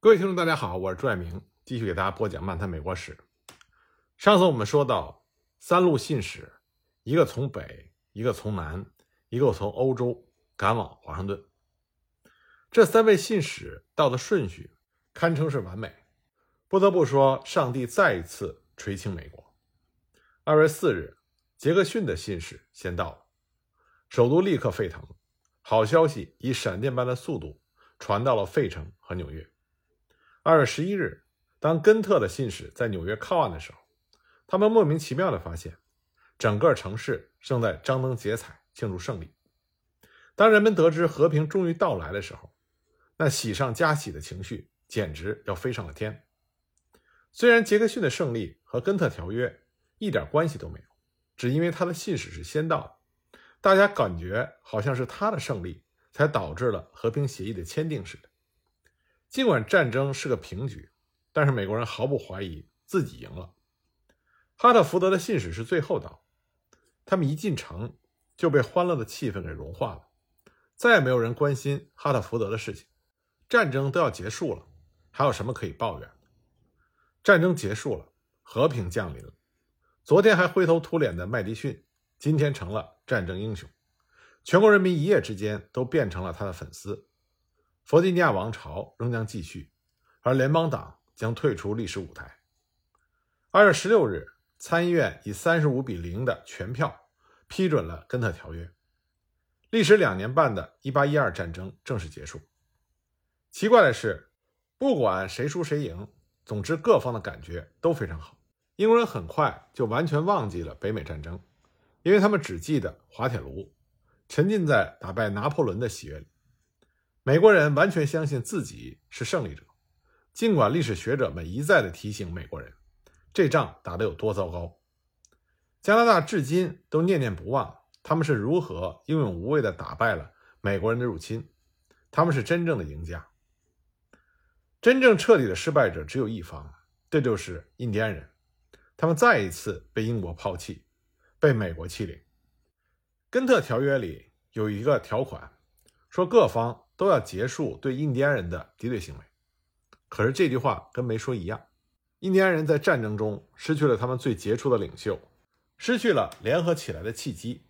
各位听众，大家好，我是朱爱明，继续给大家播讲《漫谈美国史》。上次我们说到，三路信使，一个从北，一个从南，一个从欧洲赶往华盛顿。这三位信使到的顺序堪称是完美。不得不说，上帝再一次垂青美国。二月四日，杰克逊的信使先到了，首都立刻沸腾，好消息以闪电般的速度传到了费城和纽约。二月十一日，当根特的信使在纽约靠岸的时候，他们莫名其妙地发现，整个城市正在张灯结彩庆祝胜利。当人们得知和平终于到来的时候，那喜上加喜的情绪简直要飞上了天。虽然杰克逊的胜利和根特条约一点关系都没有，只因为他的信使是先到的，大家感觉好像是他的胜利才导致了和平协议的签订似的。尽管战争是个平局，但是美国人毫不怀疑自己赢了。哈特福德的信使是最后到，他们一进城就被欢乐的气氛给融化了，再也没有人关心哈特福德的事情。战争都要结束了，还有什么可以抱怨？战争结束了，和平降临了。昨天还灰头土脸的麦迪逊，今天成了战争英雄，全国人民一夜之间都变成了他的粉丝。弗吉尼亚王朝仍将继续，而联邦党将退出历史舞台。二月十六日，参议院以三十五比零的全票批准了根特条约，历时两年半的一八一二战争正式结束。奇怪的是，不管谁输谁赢，总之各方的感觉都非常好。英国人很快就完全忘记了北美战争，因为他们只记得滑铁卢，沉浸在打败拿破仑的喜悦里。美国人完全相信自己是胜利者，尽管历史学者们一再的提醒美国人，这仗打得有多糟糕。加拿大至今都念念不忘他们是如何英勇无畏地打败了美国人的入侵，他们是真正的赢家。真正彻底的失败者只有一方，这就是印第安人，他们再一次被英国抛弃，被美国欺凌。根特条约里有一个条款，说各方。都要结束对印第安人的敌对行为，可是这句话跟没说一样。印第安人在战争中失去了他们最杰出的领袖，失去了联合起来的契机，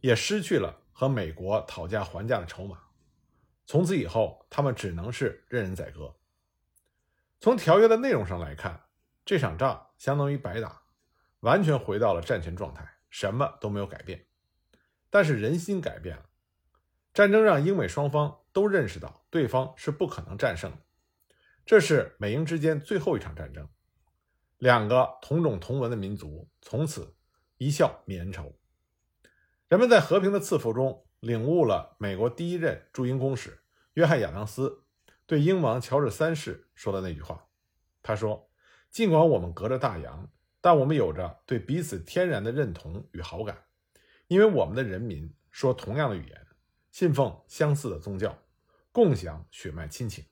也失去了和美国讨价还价的筹码。从此以后，他们只能是任人宰割。从条约的内容上来看，这场仗相当于白打，完全回到了战前状态，什么都没有改变。但是人心改变了，战争让英美双方。都认识到对方是不可能战胜的，这是美英之间最后一场战争。两个同种同文的民族从此一笑泯恩仇。人们在和平的赐福中领悟了美国第一任驻英公使约翰·亚当斯对英王乔治三世说的那句话。他说：“尽管我们隔着大洋，但我们有着对彼此天然的认同与好感，因为我们的人民说同样的语言，信奉相似的宗教。”共享血脉亲情。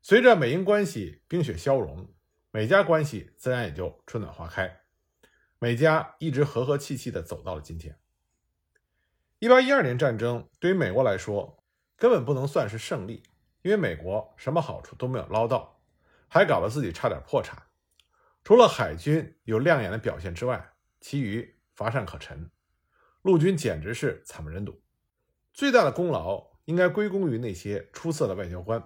随着美英关系冰雪消融，美加关系自然也就春暖花开。美加一直和和气气地走到了今天。一八一二年战争对于美国来说根本不能算是胜利，因为美国什么好处都没有捞到，还搞得自己差点破产。除了海军有亮眼的表现之外，其余乏善可陈，陆军简直是惨不忍睹。最大的功劳。应该归功于那些出色的外交官。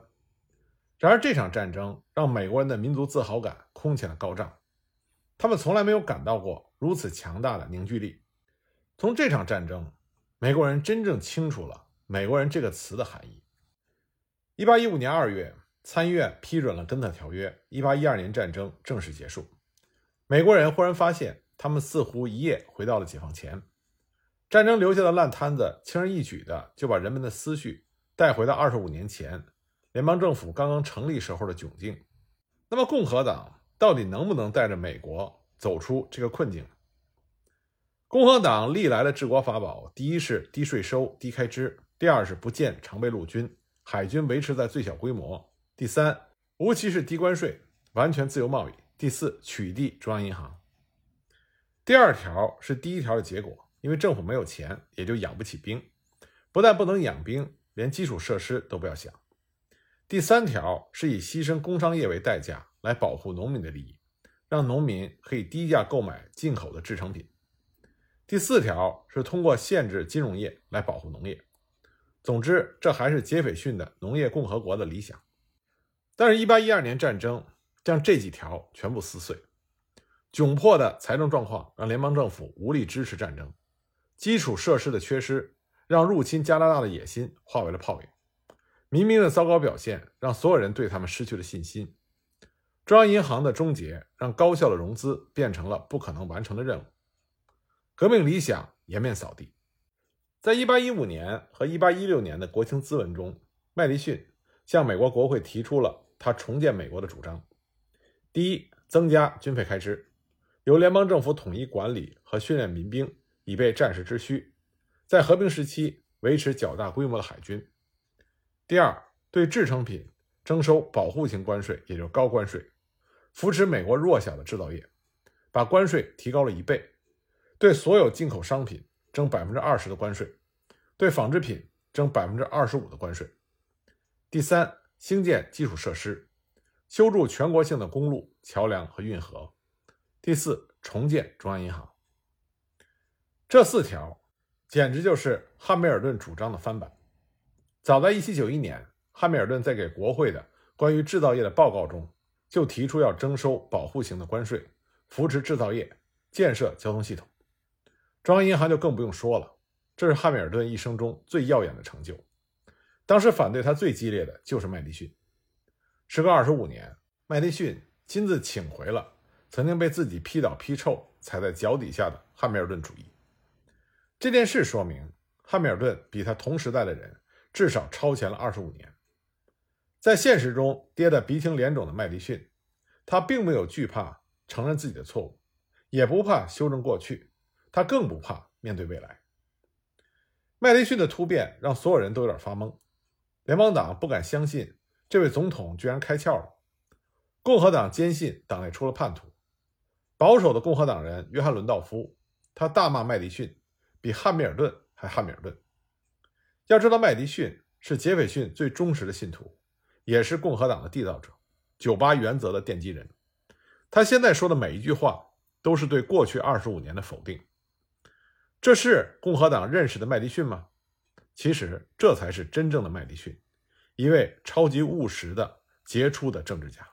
然而，这场战争让美国人的民族自豪感空前的高涨，他们从来没有感到过如此强大的凝聚力。从这场战争，美国人真正清楚了“美国人”这个词的含义。一八一五年二月，参议院批准了根特条约，一八一二年战争正式结束。美国人忽然发现，他们似乎一夜回到了解放前。战争留下的烂摊子，轻而易举的就把人们的思绪带回到二十五年前联邦政府刚刚成立时候的窘境。那么，共和党到底能不能带着美国走出这个困境？共和党历来的治国法宝，第一是低税收、低开支；第二是不建常备陆军，海军维持在最小规模；第三，无歧视低关税，完全自由贸易；第四，取缔中央银行。第二条是第一条的结果。因为政府没有钱，也就养不起兵，不但不能养兵，连基础设施都不要想。第三条是以牺牲工商业为代价来保护农民的利益，让农民可以低价购买进口的制成品。第四条是通过限制金融业来保护农业。总之，这还是杰斐逊的农业共和国的理想。但是，1812年战争将这几条全部撕碎。窘迫的财政状况让联邦政府无力支持战争，基础设施的缺失让入侵加拿大的野心化为了泡影。民兵的糟糕表现让所有人对他们失去了信心。中央银行的终结让高效的融资变成了不可能完成的任务。革命理想颜面扫地。在1815年和1816年的国情咨文中，麦迪逊向美国国会提出了他重建美国的主张：第一，增加军费开支，由联邦政府统一管理和训练民兵，以备战时之需；在和平时期维持较大规模的海军。第二，对制成品征收保护性关税，也就是高关税，扶持美国弱小的制造业，把关税提高了一倍，对所有进口商品。征百分之二十的关税，对纺织品征百分之二十五的关税。第三，兴建基础设施，修筑全国性的公路、桥梁和运河。第四，重建中央银行。这四条简直就是汉密尔顿主张的翻版。早在1791年，汉密尔顿在给国会的关于制造业的报告中就提出要征收保护型的关税，扶持制造业，建设交通系统。中央银行就更不用说了，这是汉密尔顿一生中最耀眼的成就。当时反对他最激烈的就是麦迪逊。时隔二十五年，麦迪逊亲自请回了曾经被自己批倒批臭、踩在脚底下的汉密尔顿主义。这件事说明，汉密尔顿比他同时代的人至少超前了二十五年。在现实中跌得鼻青脸肿的麦迪逊，他并没有惧怕承认自己的错误，也不怕修正过去。他更不怕面对未来。麦迪逊的突变让所有人都有点发懵，联邦党不敢相信这位总统居然开窍了。共和党坚信党内出了叛徒。保守的共和党人约翰·伦道夫，他大骂麦迪逊比汉密尔顿还汉密尔顿。要知道，麦迪逊是杰斐逊最忠实的信徒，也是共和党的缔造者，九八原则的奠基人。他现在说的每一句话，都是对过去二十五年的否定。这是共和党认识的麦迪逊吗？其实这才是真正的麦迪逊，一位超级务实的杰出的政治家。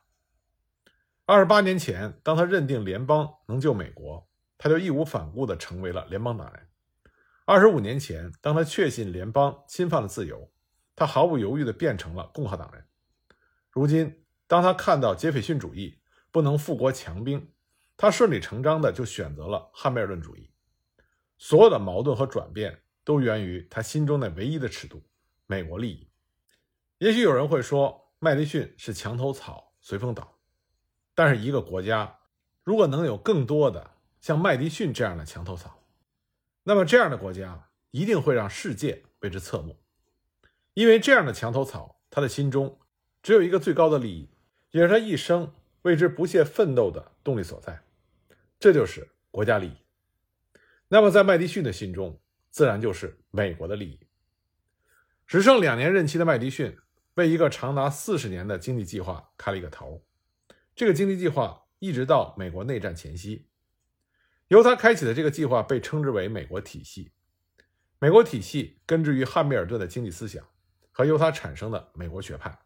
二十八年前，当他认定联邦能救美国，他就义无反顾地成为了联邦党人。二十五年前，当他确信联邦侵犯了自由，他毫不犹豫地变成了共和党人。如今，当他看到杰斐逊主义不能富国强兵，他顺理成章地就选择了汉密尔顿主义。所有的矛盾和转变都源于他心中那唯一的尺度——美国利益。也许有人会说，麦迪逊是墙头草，随风倒。但是，一个国家如果能有更多的像麦迪逊这样的墙头草，那么这样的国家一定会让世界为之侧目。因为这样的墙头草，他的心中只有一个最高的利益，也是他一生为之不懈奋斗的动力所在，这就是国家利益。那么，在麦迪逊的心中，自然就是美国的利益。只剩两年任期的麦迪逊，为一个长达四十年的经济计划开了一个头。这个经济计划一直到美国内战前夕，由他开启的这个计划被称之为“美国体系”。美国体系根植于汉密尔顿的经济思想和由他产生的美国学派。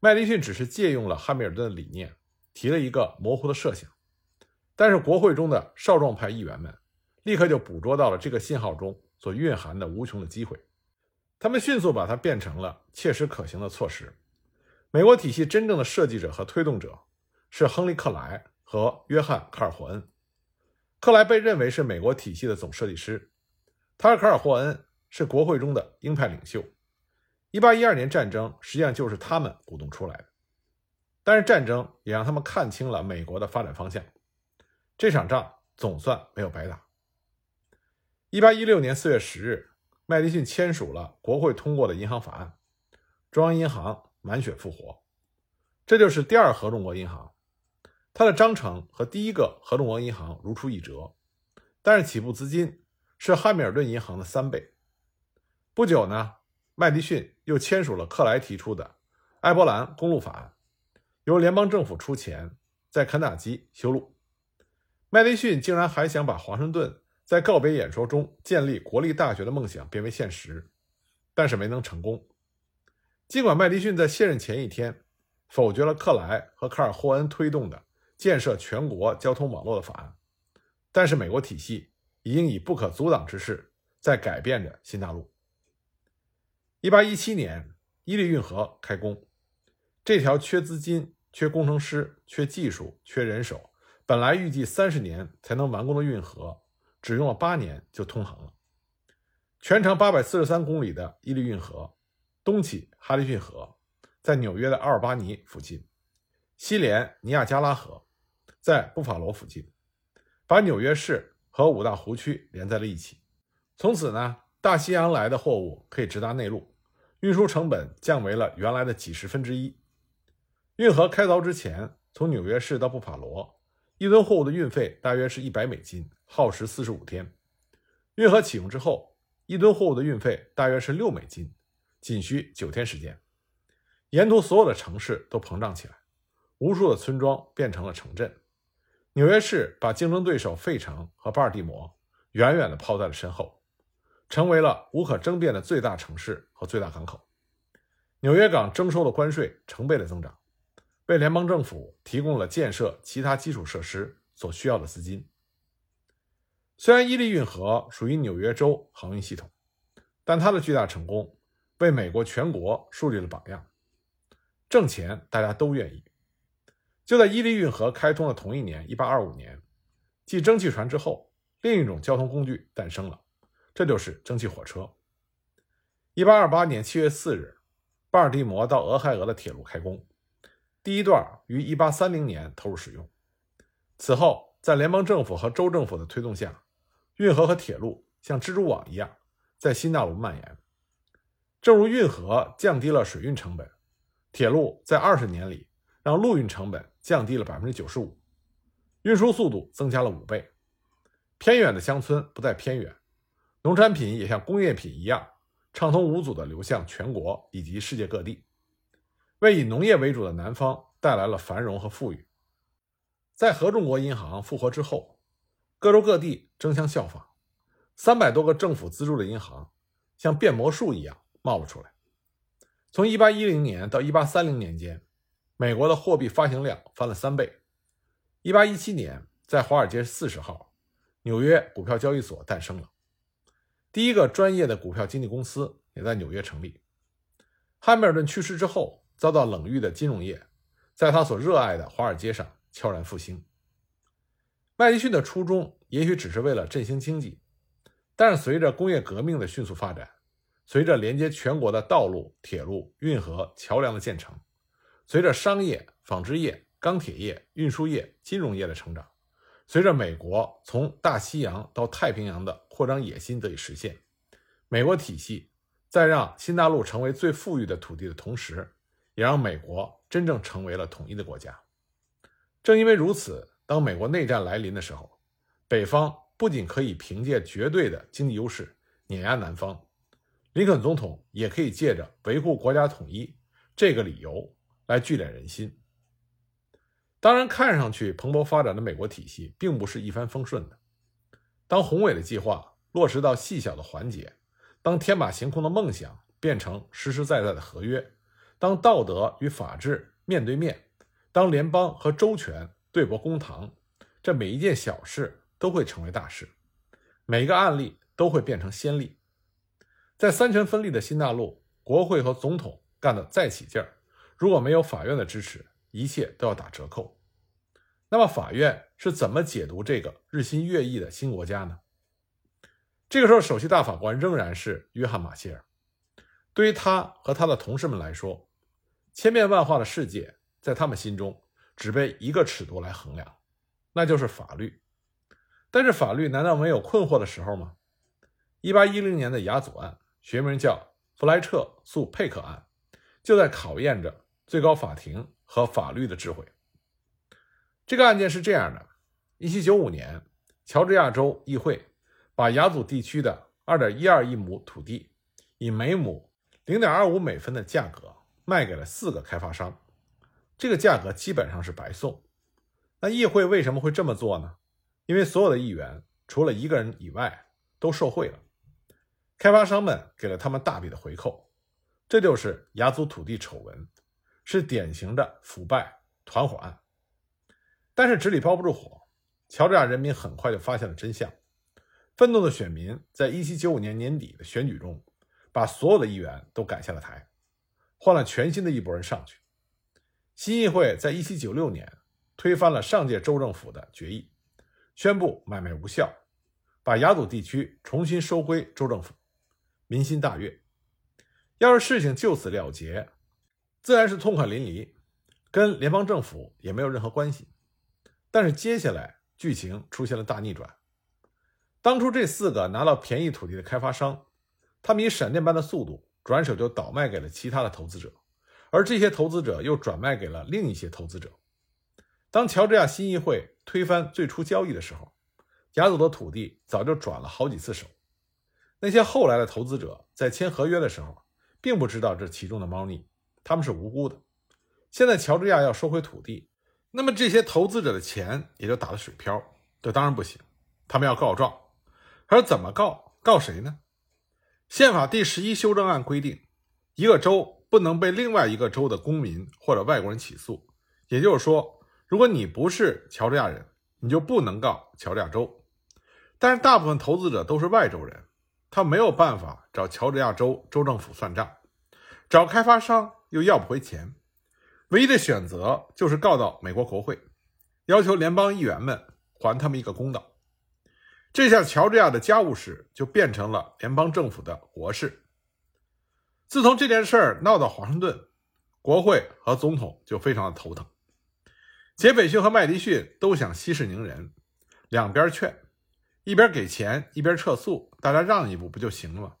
麦迪逊只是借用了汉密尔顿的理念，提了一个模糊的设想，但是国会中的少壮派议员们。立刻就捕捉到了这个信号中所蕴含的无穷的机会，他们迅速把它变成了切实可行的措施。美国体系真正的设计者和推动者是亨利·克莱和约翰·卡尔霍恩。克莱被认为是美国体系的总设计师，他和卡尔霍恩是国会中的鹰派领袖。1812年战争实际上就是他们鼓动出来的，但是战争也让他们看清了美国的发展方向。这场仗总算没有白打。一八一六年四月十日，麦迪逊签署了国会通过的银行法案，中央银行满血复活，这就是第二合众国银行。它的章程和第一个合众国银行如出一辙，但是起步资金是汉密尔顿银行的三倍。不久呢，麦迪逊又签署了克莱提出的埃伯兰公路法案，由联邦政府出钱在肯塔基修路。麦迪逊竟然还想把华盛顿在告别演说中建立国立大学的梦想变为现实，但是没能成功。尽管麦迪逊在卸任前一天否决了克莱和卡尔霍恩推动的建设全国交通网络的法案，但是美国体系已经以不可阻挡之势在改变着新大陆。一八一七年，伊利运河开工，这条缺资金、缺工程师、缺技术、缺人手。本来预计三十年才能完工的运河，只用了八年就通航了。全长八百四十三公里的伊利运河，东起哈利逊河，在纽约的阿尔巴尼附近；西连尼亚加拉河，在布法罗附近，把纽约市和五大湖区连在了一起。从此呢，大西洋来的货物可以直达内陆，运输成本降为了原来的几十分之一。运河开凿之前，从纽约市到布法罗。一吨货物的运费大约是一百美金，耗时四十五天。运河启用之后，一吨货物的运费大约是六美金，仅需九天时间。沿途所有的城市都膨胀起来，无数的村庄变成了城镇。纽约市把竞争对手费城和巴尔的摩远远地抛在了身后，成为了无可争辩的最大城市和最大港口。纽约港征收的关税成倍的增长。为联邦政府提供了建设其他基础设施所需要的资金。虽然伊利运河属于纽约州航运系统，但它的巨大成功为美国全国树立了榜样。挣钱大家都愿意。就在伊利运河开通的同一年，1825年，继蒸汽船之后，另一种交通工具诞生了，这就是蒸汽火车。1828年7月4日，巴尔的摩到俄亥俄的铁路开工。第一段于1830年投入使用，此后在联邦政府和州政府的推动下，运河和铁路像蜘蛛网一样在新大陆蔓延。正如运河降低了水运成本，铁路在二十年里让陆运成本降低了百分之九十五，运输速度增加了五倍。偏远的乡村不再偏远，农产品也像工业品一样畅通无阻地流向全国以及世界各地。为以农业为主的南方带来了繁荣和富裕。在合众国银行复活之后，各州各地争相效仿，三百多个政府资助的银行像变魔术一样冒了出来。从1810年到1830年间，美国的货币发行量翻了三倍。1817年，在华尔街四十号，纽约股票交易所诞生了，第一个专业的股票经纪公司也在纽约成立。汉密尔顿去世之后。遭到冷遇的金融业，在他所热爱的华尔街上悄然复兴。麦迪逊的初衷也许只是为了振兴经济，但是随着工业革命的迅速发展，随着连接全国的道路、铁路、运河、桥梁的建成，随着商业、纺织业、钢铁业、运输业、金融业的成长，随着美国从大西洋到太平洋的扩张野心得以实现，美国体系在让新大陆成为最富裕的土地的同时。也让美国真正成为了统一的国家。正因为如此，当美国内战来临的时候，北方不仅可以凭借绝对的经济优势碾压南方，林肯总统也可以借着维护国家统一这个理由来聚敛人心。当然，看上去蓬勃发展的美国体系并不是一帆风顺的。当宏伟的计划落实到细小的环节，当天马行空的梦想变成实实在在的合约。当道德与法治面对面，当联邦和州权对簿公堂，这每一件小事都会成为大事，每一个案例都会变成先例。在三权分立的新大陆，国会和总统干得再起劲儿，如果没有法院的支持，一切都要打折扣。那么，法院是怎么解读这个日新月异的新国家呢？这个时候，首席大法官仍然是约翰·马歇尔。对于他和他的同事们来说，千变万化的世界，在他们心中只被一个尺度来衡量，那就是法律。但是法律难道没有困惑的时候吗？一八一零年的雅祖案，学名叫弗莱彻诉佩克案，就在考验着最高法庭和法律的智慧。这个案件是这样的：一七九五年，乔治亚州议会把雅祖地区的二点一二亿亩土地，以每亩零点二五美分的价格。卖给了四个开发商，这个价格基本上是白送。那议会为什么会这么做呢？因为所有的议员除了一个人以外都受贿了，开发商们给了他们大笔的回扣，这就是雅祖土地丑闻，是典型的腐败团伙案。但是纸里包不住火，乔治亚人民很快就发现了真相。愤怒的选民在1795年年底的选举中，把所有的议员都赶下了台，换了全新的一拨人上去。新议会在1796年推翻了上届州政府的决议。宣布买卖无效，把雅祖地区重新收归州政府，民心大悦。要是事情就此了结，自然是痛快淋漓，跟联邦政府也没有任何关系。但是接下来剧情出现了大逆转。当初这四个拿到便宜土地的开发商，他们以闪电般的速度转手就倒卖给了其他的投资者，而这些投资者又转卖给了另一些投资者。当乔治亚新议会推翻最初交易的时候，雅祖的土地早就转了好几次手。那些后来的投资者在签合约的时候，并不知道这其中的猫腻，他们是无辜的。现在乔治亚要收回土地，那么这些投资者的钱也就打了水漂。这当然不行，他们要告状。而怎么告？告谁呢？宪法第十一修正案规定，一个州不能被另外一个州的公民或者外国人起诉，也就是说。如果你不是乔治亚人，你就不能告乔治亚州。但是大部分投资者都是外州人，他没有办法找乔治亚州州政府算账，找开发商又要不回钱，唯一的选择就是告到美国国会，要求联邦议员们还他们一个公道。这下乔治亚的家务事就变成了联邦政府的国事。自从这件事儿闹到华盛顿，国会和总统就非常的头疼。杰斐逊和麦迪逊都想息事宁人，两边劝，一边给钱，一边撤诉，大家让一步不就行了吗？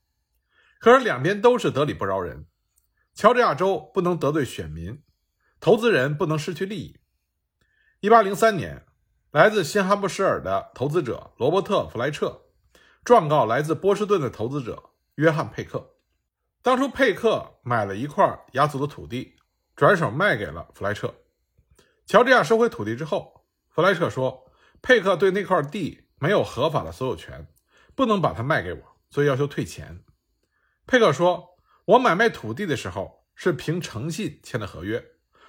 可是两边都是得理不饶人。乔治亚州不能得罪选民，投资人不能失去利益。一八零三年，来自新罕布什尔的投资者罗伯特·弗莱彻状告来自波士顿的投资者约翰·佩克。当初佩克买了一块雅祖的土地，转手卖给了弗莱彻。乔治亚收回土地之后，弗莱彻说：“佩克对那块地没有合法的所有权，不能把它卖给我，所以要求退钱。”佩克说：“我买卖土地的时候是凭诚信签的合约，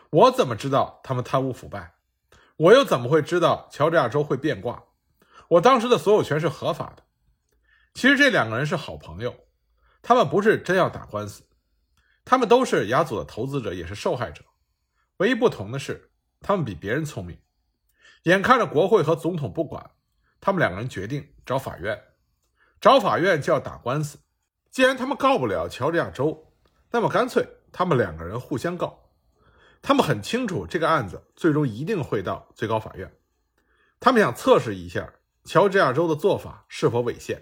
我怎么知道他们贪污腐败？我又怎么会知道乔治亚州会变卦？我当时的所有权是合法的。”其实这两个人是好朋友，他们不是真要打官司，他们都是雅祖的投资者，也是受害者，唯一不同的是。他们比别人聪明，眼看着国会和总统不管，他们两个人决定找法院。找法院就要打官司，既然他们告不了乔治亚州，那么干脆他们两个人互相告。他们很清楚这个案子最终一定会到最高法院，他们想测试一下乔治亚州的做法是否违宪。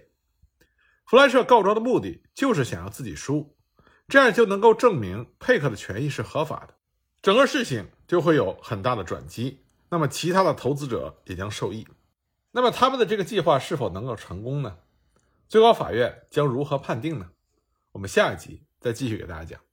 弗莱彻告状的目的就是想要自己输，这样就能够证明佩克的权益是合法的。整个事情就会有很大的转机，那么其他的投资者也将受益。那么他们的这个计划是否能够成功呢？最高法院将如何判定呢？我们下一集再继续给大家讲。